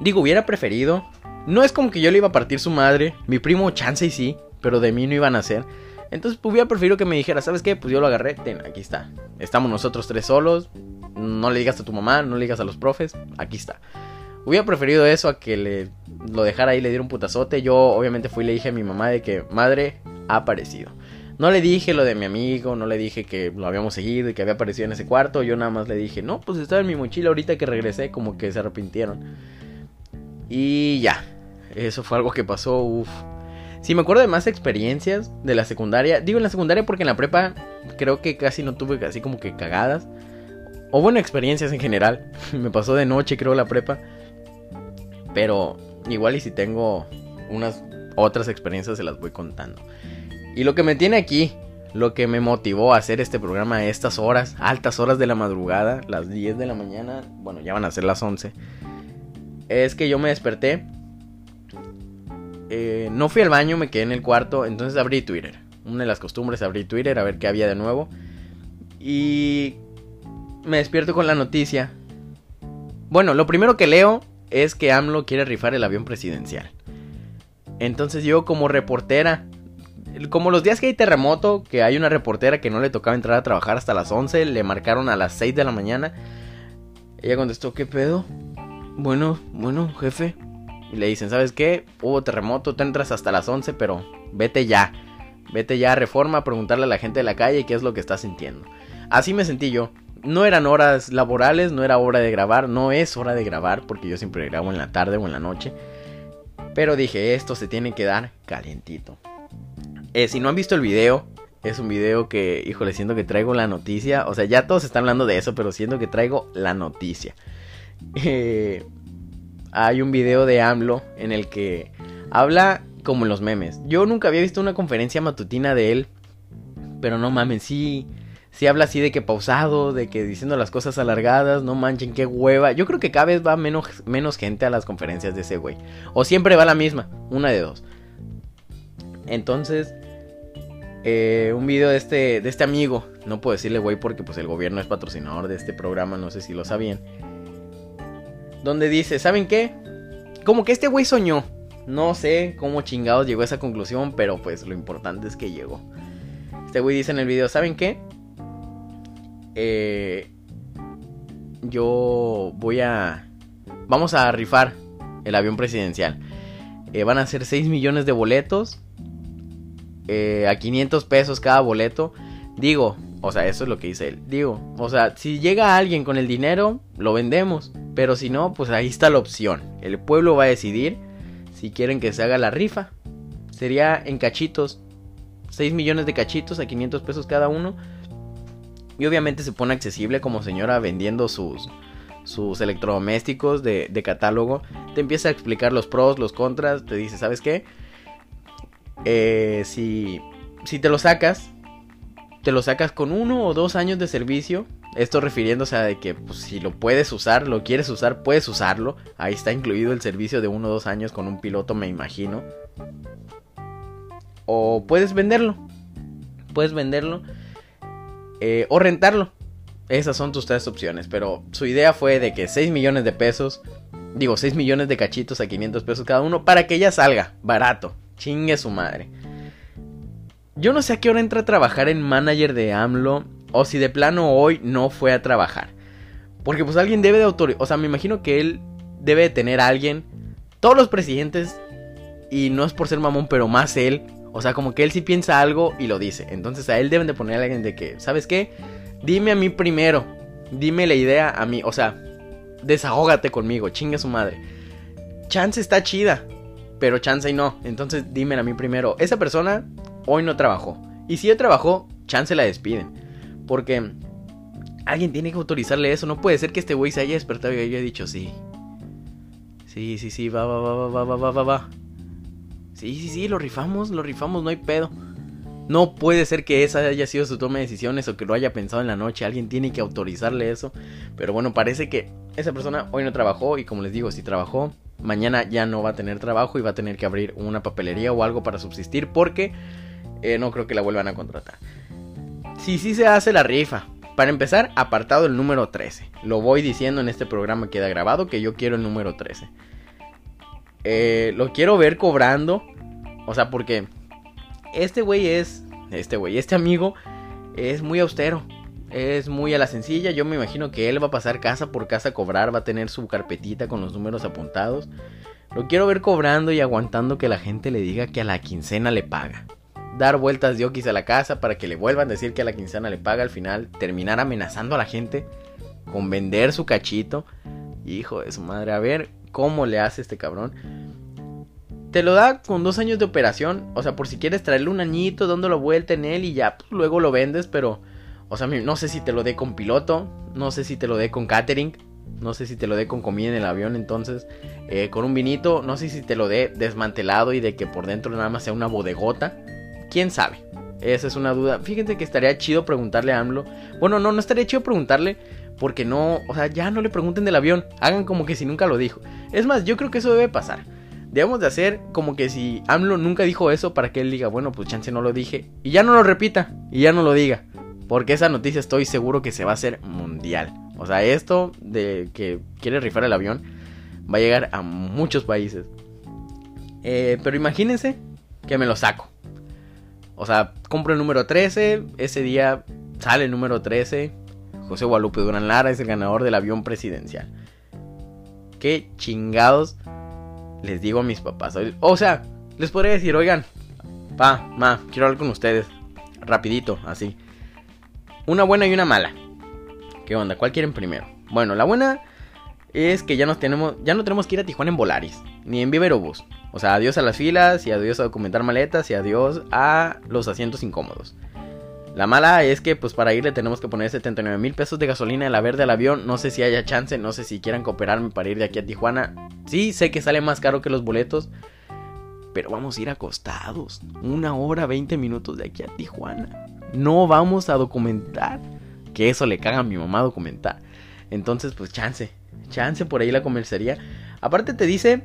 Digo, hubiera preferido no es como que yo le iba a partir su madre, mi primo chance y sí, pero de mí no iban a hacer. Entonces pues, hubiera preferido que me dijera, ¿sabes qué? Pues yo lo agarré, ten, aquí está. Estamos nosotros tres solos, no le digas a tu mamá, no le digas a los profes, aquí está. Hubiera preferido eso a que le lo dejara ahí le diera un putazote. Yo obviamente fui y le dije a mi mamá de que madre ha aparecido. No le dije lo de mi amigo, no le dije que lo habíamos seguido y que había aparecido en ese cuarto. Yo nada más le dije, no, pues estaba en mi mochila ahorita que regresé, como que se arrepintieron. Y ya, eso fue algo que pasó, uff. Si me acuerdo de más experiencias de la secundaria. Digo en la secundaria porque en la prepa creo que casi no tuve así como que cagadas. O bueno, experiencias en general. me pasó de noche creo la prepa. Pero igual y si tengo unas otras experiencias se las voy contando. Y lo que me tiene aquí, lo que me motivó a hacer este programa a estas horas, altas horas de la madrugada, las 10 de la mañana, bueno, ya van a ser las 11, es que yo me desperté eh, no fui al baño, me quedé en el cuarto, entonces abrí Twitter. Una de las costumbres, abrí Twitter a ver qué había de nuevo. Y me despierto con la noticia. Bueno, lo primero que leo es que AMLO quiere rifar el avión presidencial. Entonces yo como reportera, como los días que hay terremoto, que hay una reportera que no le tocaba entrar a trabajar hasta las 11, le marcaron a las 6 de la mañana. Ella contestó, ¿qué pedo? Bueno, bueno, jefe, y le dicen, ¿sabes qué? Hubo terremoto, te entras hasta las 11, pero vete ya. Vete ya a Reforma preguntarle a la gente de la calle qué es lo que está sintiendo. Así me sentí yo. No eran horas laborales, no era hora de grabar, no es hora de grabar porque yo siempre grabo en la tarde o en la noche. Pero dije, esto se tiene que dar calientito. Eh, si no han visto el video, es un video que, híjole, siento que traigo la noticia. O sea, ya todos están hablando de eso, pero siento que traigo la noticia. Eh, hay un video de AMLO en el que habla como en los memes. Yo nunca había visto una conferencia matutina de él, pero no mames, sí, sí habla así de que pausado, de que diciendo las cosas alargadas, no manchen, qué hueva. Yo creo que cada vez va menos, menos gente a las conferencias de ese güey. O siempre va la misma, una de dos. Entonces, eh, un video de este, de este amigo, no puedo decirle güey porque pues el gobierno es patrocinador de este programa, no sé si lo sabían donde dice, ¿saben qué? Como que este güey soñó. No sé cómo chingados llegó a esa conclusión, pero pues lo importante es que llegó. Este güey dice en el video, ¿saben qué? Eh, yo voy a... Vamos a rifar el avión presidencial. Eh, van a ser 6 millones de boletos. Eh, a 500 pesos cada boleto. Digo, o sea, eso es lo que dice él. Digo, o sea, si llega alguien con el dinero, lo vendemos. Pero si no, pues ahí está la opción. El pueblo va a decidir si quieren que se haga la rifa. Sería en cachitos. 6 millones de cachitos a 500 pesos cada uno. Y obviamente se pone accesible como señora vendiendo sus, sus electrodomésticos de, catálogo. Te empieza a explicar los pros, los contras. Te dice, ¿sabes qué? Eh, si, si te lo sacas, te lo sacas con uno o dos años de servicio. Esto refiriéndose a de que pues, si lo puedes usar, lo quieres usar, puedes usarlo. Ahí está incluido el servicio de uno o dos años con un piloto, me imagino. O puedes venderlo. Puedes venderlo. eh, o rentarlo. Esas son tus tres opciones. Pero su idea fue de que 6 millones de pesos, digo 6 millones de cachitos a 500 pesos cada uno, para que ella salga barato. Chingue su madre. Yo no sé a qué hora entra a trabajar en manager de AMLO o si de plano hoy no fue a trabajar. Porque pues alguien debe de autorizar, o sea, me imagino que él debe de tener a alguien. Todos los presidentes, y no es por ser mamón, pero más él, o sea, como que él sí piensa algo y lo dice. Entonces a él deben de poner a alguien de que, ¿sabes qué? Dime a mí primero. Dime la idea a mí. O sea, desahógate conmigo. Chinga su madre. Chance está chida. Pero chance y no. Entonces dime a mí primero. Esa persona hoy no trabajó. Y si hoy trabajó, chance la despiden. Porque alguien tiene que autorizarle eso. No puede ser que este güey se haya despertado y haya dicho sí. Sí, sí, sí, va, va, va, va, va, va, va, va. Sí, sí, sí, lo rifamos, lo rifamos, no hay pedo. No puede ser que esa haya sido su toma de decisiones o que lo haya pensado en la noche. Alguien tiene que autorizarle eso. Pero bueno, parece que esa persona hoy no trabajó y como les digo, si trabajó, mañana ya no va a tener trabajo y va a tener que abrir una papelería o algo para subsistir porque eh, no creo que la vuelvan a contratar. Si sí se hace la rifa. Para empezar, apartado el número 13. Lo voy diciendo en este programa queda grabado que yo quiero el número 13. Eh, lo quiero ver cobrando. O sea, porque este güey es. Este güey, este amigo es muy austero. Es muy a la sencilla. Yo me imagino que él va a pasar casa por casa a cobrar. Va a tener su carpetita con los números apuntados. Lo quiero ver cobrando y aguantando que la gente le diga que a la quincena le paga. Dar vueltas de okis a la casa para que le vuelvan a decir que a la quincena le paga. Al final terminar amenazando a la gente con vender su cachito. Hijo de su madre. A ver, cómo le hace este cabrón. Te lo da con dos años de operación. O sea, por si quieres traerle un añito, dándolo vuelta en él y ya, pues, luego lo vendes. Pero, o sea, no sé si te lo dé con piloto. No sé si te lo dé con catering. No sé si te lo dé con comida en el avión. Entonces, eh, con un vinito. No sé si te lo dé desmantelado y de que por dentro nada más sea una bodegota. Quién sabe. Esa es una duda. Fíjense que estaría chido preguntarle a AMLO. Bueno, no, no estaría chido preguntarle porque no, o sea, ya no le pregunten del avión, hagan como que si nunca lo dijo. Es más, yo creo que eso debe pasar. Debemos de hacer como que si AMLO nunca dijo eso para que él diga, bueno, pues chance no lo dije. Y ya no lo repita, y ya no lo diga. Porque esa noticia estoy seguro que se va a hacer mundial. O sea, esto de que quiere rifar el avión va a llegar a muchos países. Eh, pero imagínense que me lo saco. O sea, compro el número 13, ese día sale el número 13, José Guadalupe Durán Lara es el ganador del avión presidencial. ¿Qué chingados les digo a mis papás? O sea, les podría decir, oigan, pa, ma, quiero hablar con ustedes. Rapidito, así. Una buena y una mala. ¿Qué onda? ¿Cuál quieren primero? Bueno, la buena es que ya, nos tenemos, ya no tenemos que ir a Tijuana en Volaris, ni en Viverobús. O sea, adiós a las filas y adiós a documentar maletas y adiós a los asientos incómodos. La mala es que pues para ir le tenemos que poner 79 mil pesos de gasolina en la verde al avión. No sé si haya chance, no sé si quieran cooperarme para ir de aquí a Tijuana. Sí, sé que sale más caro que los boletos. Pero vamos a ir acostados. Una hora, 20 minutos de aquí a Tijuana. No vamos a documentar. Que eso le caga a mi mamá documentar. Entonces pues chance. Chance por ahí la comercería. Aparte te dice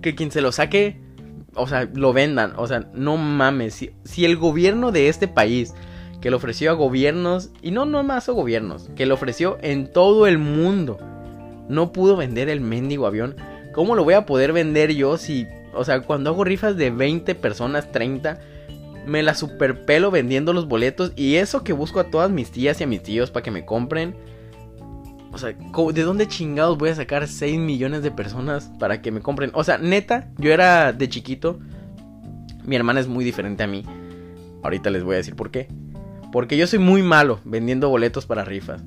que quien se lo saque o sea, lo vendan. O sea, no mames. Si, el gobierno de este país, que lo ofreció a gobiernos, y no nomás a gobiernos, que lo ofreció en todo el mundo, no pudo vender el mendigo avión, ¿cómo lo voy a poder vender yo si, o sea, cuando hago rifas de 20 personas, 30, me la superpelo vendiendo los boletos y eso que busco a todas mis tías y a mis tíos para que me compren? O sea, ¿de dónde chingados voy a sacar 6 millones de personas para que me compren? O sea, neta, yo era de chiquito. Mi hermana es muy diferente a mí. Ahorita les voy a decir por qué. Porque yo soy muy malo vendiendo boletos para rifas.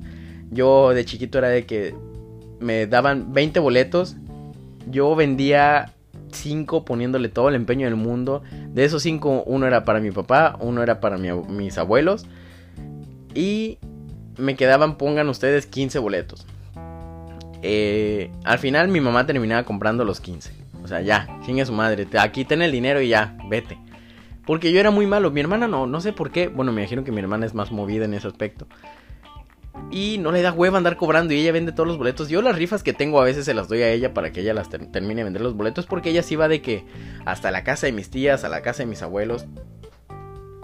Yo de chiquito era de que me daban 20 boletos. Yo vendía 5 poniéndole todo el empeño del mundo. De esos 5, uno era para mi papá, uno era para mis abuelos. Y me quedaban, pongan ustedes, 15 boletos. Eh, al final mi mamá terminaba comprando los 15. O sea, ya, chingue su madre. Aquí ten el dinero y ya, vete. Porque yo era muy malo. Mi hermana no, no sé por qué. Bueno, me imagino que mi hermana es más movida en ese aspecto. Y no le da hueva andar cobrando y ella vende todos los boletos. Yo las rifas que tengo a veces se las doy a ella para que ella las termine de vender los boletos. Porque ella sí va de que hasta la casa de mis tías, a la casa de mis abuelos.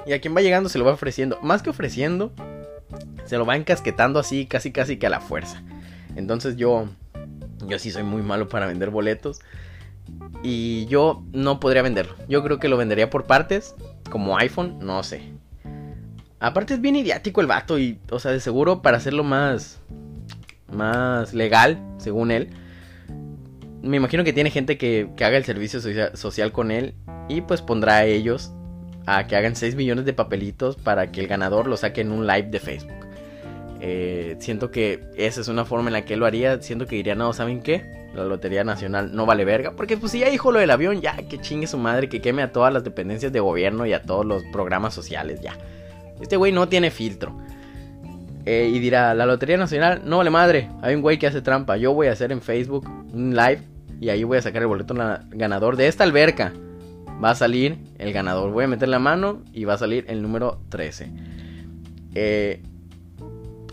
Y a quien va llegando se lo va ofreciendo. Más que ofreciendo, se lo va encasquetando así, casi casi que a la fuerza. Entonces yo, yo sí soy muy malo para vender boletos. Y yo no podría venderlo. Yo creo que lo vendería por partes, como iPhone, no sé. Aparte es bien idiático el vato y, o sea, de seguro para hacerlo más, más legal, según él. Me imagino que tiene gente que, que haga el servicio social con él y pues pondrá a ellos a que hagan 6 millones de papelitos para que el ganador lo saque en un live de Facebook. Eh, siento que esa es una forma en la que él lo haría. Siento que diría, no, ¿saben qué? La Lotería Nacional no vale verga. Porque pues si ya dijo lo del avión, ya que chingue su madre, que queme a todas las dependencias de gobierno y a todos los programas sociales, ya. Este güey no tiene filtro. Eh, y dirá, la Lotería Nacional no vale madre. Hay un güey que hace trampa. Yo voy a hacer en Facebook un live y ahí voy a sacar el boleto ganador de esta alberca. Va a salir el ganador. Voy a meter la mano y va a salir el número 13. Eh,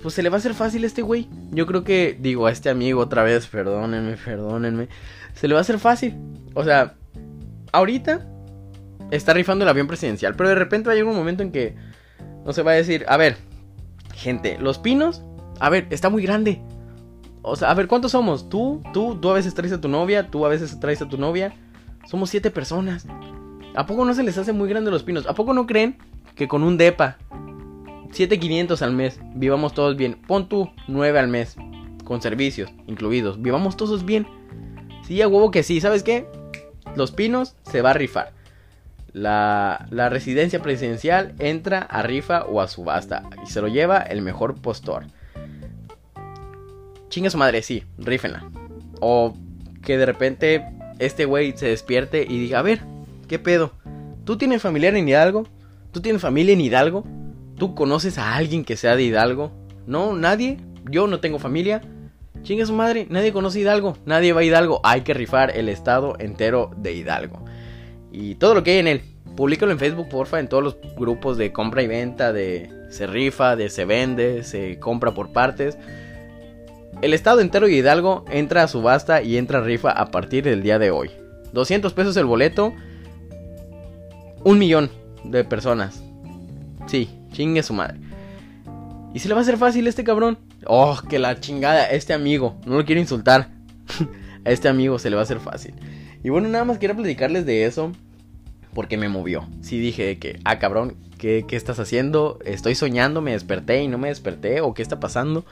pues se le va a hacer fácil a este güey. Yo creo que, digo, a este amigo otra vez, perdónenme, perdónenme. Se le va a hacer fácil. O sea, ahorita está rifando el avión presidencial. Pero de repente va a llegar un momento en que no se va a decir, a ver, gente, los pinos, a ver, está muy grande. O sea, a ver, ¿cuántos somos? Tú, tú, tú a veces traes a tu novia, tú a veces traes a tu novia. Somos siete personas. ¿A poco no se les hace muy grande los pinos? ¿A poco no creen que con un DEPA, 7500 al mes, vivamos todos bien? Pon tú 9 al mes, con servicios incluidos. Vivamos todos bien. Sí, a huevo que sí. ¿Sabes qué? Los pinos se va a rifar la, residencia presidencial entra a rifa o a subasta y se lo lleva el mejor postor. Chinga su madre, sí, rífenla. O que de repente este güey se despierte y diga, a ver, ¿qué pedo? ¿Tú tienes familiar en Hidalgo? ¿Tú tienes familia en Hidalgo? ¿Tú conoces a alguien que sea de Hidalgo? No, nadie. Yo no tengo familia. Chinga su madre, nadie conoce Hidalgo. Nadie va a Hidalgo. Hay que rifar el estado entero de Hidalgo y todo lo que hay en él. Públicalo en Facebook, porfa, en todos los grupos de compra y venta, de se rifa, de se vende, se compra por partes. El estado entero de Hidalgo entra a subasta y entra a rifa a partir del día de hoy. 200 pesos el boleto. Un millón de personas. Sí, chingue su madre. ¿Y se le va a hacer fácil este cabrón? Oh, que la chingada, este amigo. No lo quiero insultar. a este amigo se le va a hacer fácil. Y bueno, nada más quiero platicarles de eso porque me movió. Sí dije que, ah, cabrón, ¿qué, estás haciendo? Estoy soñando, me desperté y no me desperté, o qué está pasando.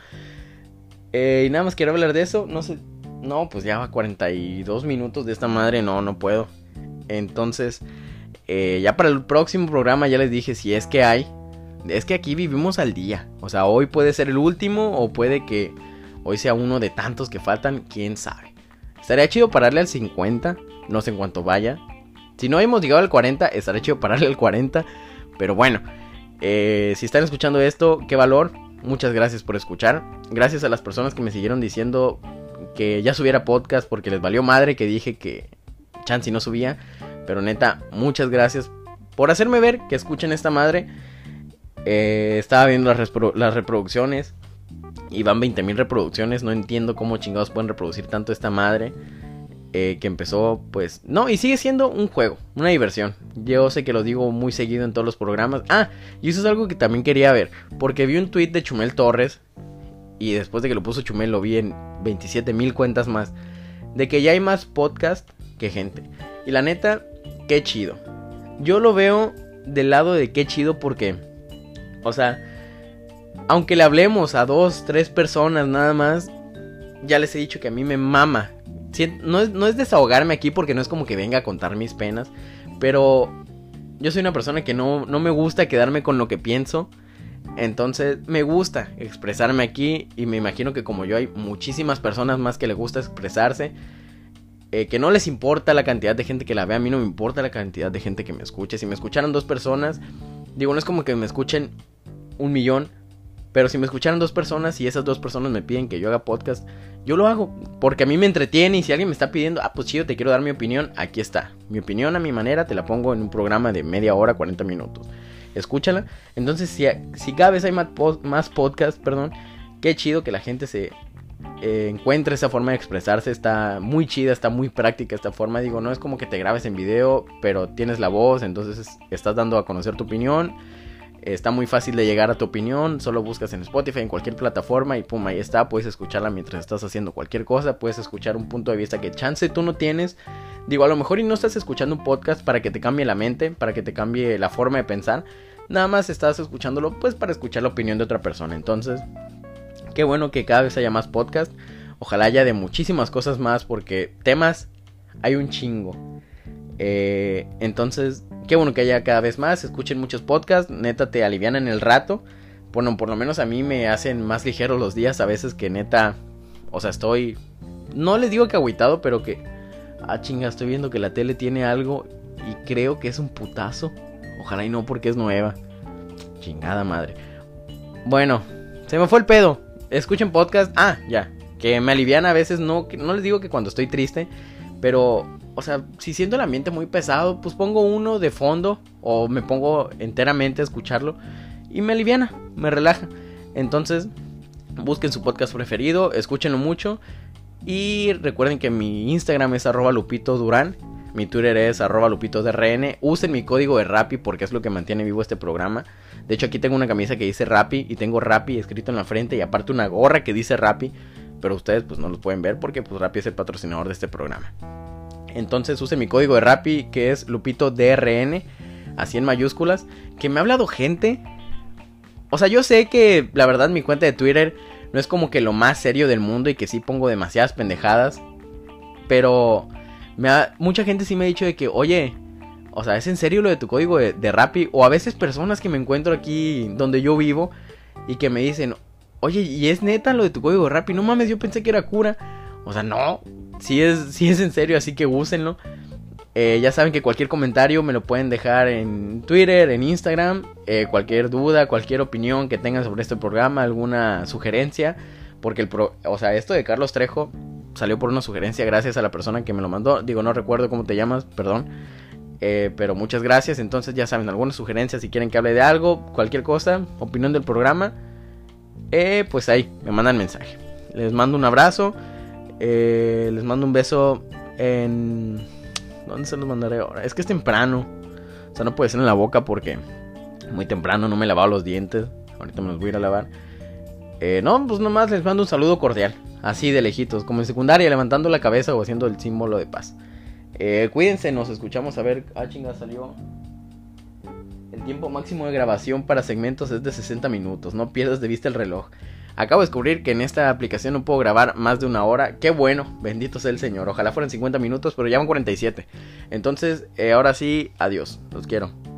Eh, y nada más quiero hablar de eso, no sé, no, pues ya va 42 minutos de esta madre, no, no puedo. Entonces, eh, ya para el próximo programa ya les dije si es que hay. Es que aquí vivimos al día. O sea, hoy puede ser el último o puede que hoy sea uno de tantos que faltan, quién sabe. Estaría chido pararle al 50, no sé en cuánto vaya. Si no hemos llegado al 40, estaré chido pararle al 40. Pero bueno, eh, si están escuchando esto, qué valor. Muchas gracias por escuchar. Gracias a las personas que me siguieron diciendo que ya subiera podcast porque les valió madre que dije que Chansey no subía. Pero neta, muchas gracias por hacerme ver que escuchen esta madre. Eh, estaba viendo las, reproducciones. Y van 20.000 reproducciones. No entiendo cómo chingados pueden reproducir tanto esta madre. Eh, que empezó, pues, no, y sigue siendo un juego, una diversión. Yo sé que lo digo muy seguido en todos los programas. Ah, y eso es algo que también quería ver, porque vi un tweet de Chumel Torres, y después de que lo puso Chumel lo vi en 27 mil cuentas más, de que ya hay más podcast que gente. Y la neta, qué chido. Yo lo veo del lado de qué chido porque, o sea, aunque le hablemos a dos, tres personas nada más, ya les he dicho que a mí me mama no es, desahogarme aquí porque no es como que venga a contar mis penas, pero yo soy una persona que no, me gusta quedarme con lo que pienso. Entonces me gusta expresarme aquí y me imagino que como yo hay muchísimas personas más que les gusta expresarse, eh, que no les importa la cantidad de gente que la ve, a mí no me importa la cantidad de gente que me escuche. Si me escucharan dos personas, digo, no es como que me escuchen un millón, pero si me escucharan dos personas y esas dos personas me piden que yo haga podcast, yo lo hago. Porque a mí me entretiene y si alguien me está pidiendo, ah, pues chido, te quiero dar mi opinión, aquí está. Mi opinión a mi manera te la pongo en un programa de media hora, 40 minutos. Escúchala. Entonces, si, si cada vez hay más, más podcasts, perdón, qué chido que la gente se eh, encuentre esa forma de expresarse. Está muy chida, está muy práctica esta forma. Digo, no es como que te grabes en video, pero tienes la voz, entonces estás dando a conocer tu opinión Está muy fácil de llegar a tu opinión, solo buscas en Spotify, en cualquier plataforma y pum, ahí está, puedes escucharla mientras estás haciendo cualquier cosa, puedes escuchar un punto de vista que chance tú no tienes. Digo, a lo mejor y no estás escuchando un podcast para que te cambie la mente, para que te cambie la forma de pensar, nada más estás escuchándolo pues para escuchar la opinión de otra persona. Entonces, qué bueno que cada vez haya más podcast, ojalá haya de muchísimas cosas más porque temas hay un chingo. Eh, entonces, qué bueno que haya cada vez más. Escuchen muchos podcasts. Neta, te alivian en el rato. Bueno, por lo menos a mí me hacen más ligeros los días. A veces que neta. O sea, estoy. No les digo que agüitado, pero que. Ah, chinga, estoy viendo que la tele tiene algo. Y creo que es un putazo. Ojalá y no, porque es nueva. Chingada madre. Bueno, se me fue el pedo. Escuchen podcast. Ah, ya. Que me alivian a veces. No, no les digo que cuando estoy triste. Pero o sea, si siento el ambiente muy pesado, pues pongo uno de fondo o me pongo enteramente a escucharlo y me aliviana, me relaja. Entonces, busquen su podcast preferido, escúchenlo mucho y recuerden que mi Instagram es arroba lupito durán, mi Twitter es arroba lupito usen mi código de Rappi porque es lo que mantiene vivo este programa. De hecho, aquí tengo una camisa que dice Rappi y tengo Rappi escrito en la frente y aparte una gorra que dice Rappi, pero ustedes pues no lo pueden ver porque pues Rappi es el patrocinador de este programa. Entonces use mi código de Rappi que es Lupito DRN, así en mayúsculas, que me ha hablado gente. O sea, yo sé que la verdad mi cuenta de Twitter no es como que lo más serio del mundo y que sí pongo demasiadas pendejadas. Pero me mucha gente sí me ha dicho de que, oye, o sea, ¿es en serio lo de tu código de, de Rappi? O a veces personas que me encuentro aquí donde yo vivo y que me dicen, oye, ¿y es neta lo de tu código de Rappi? No mames, yo pensé que era cura. O sea, no, si es, es en serio, así que úsenlo. Eh, ya saben que cualquier comentario me lo pueden dejar en Twitter, en Instagram. Eh, cualquier duda, cualquier opinión que tengan sobre este programa, alguna sugerencia. Porque el o sea, esto de Carlos Trejo salió por una sugerencia gracias a la persona que me lo mandó. Digo, no recuerdo cómo te llamas, perdón. Eh, pero muchas gracias. Entonces ya saben, alguna sugerencia si quieren que hable de algo, cualquier cosa, opinión del programa. pues ahí, me mandan mensaje. Les mando un abrazo. Eh, les mando un beso en... ¿Dónde se los mandaré ahora? Es que es temprano. O sea, no puede ser en la boca porque muy temprano no me he lavado los dientes. Ahorita me los voy a ir a lavar. Eh, no, pues nomás les mando un saludo cordial. Así de lejitos, como en secundaria, levantando la cabeza o haciendo el símbolo de paz. Eh, cuídense, nos escuchamos a ver. Ah, chinga, salió. El tiempo máximo de grabación para segmentos es de 60 minutos. No pierdas de vista el reloj. Acabo de descubrir que en esta aplicación no puedo grabar más de una hora. Qué bueno, bendito sea el Señor. Ojalá fueran 50 minutos, pero ya van 47. Entonces, eh, ahora sí, adiós. Los quiero.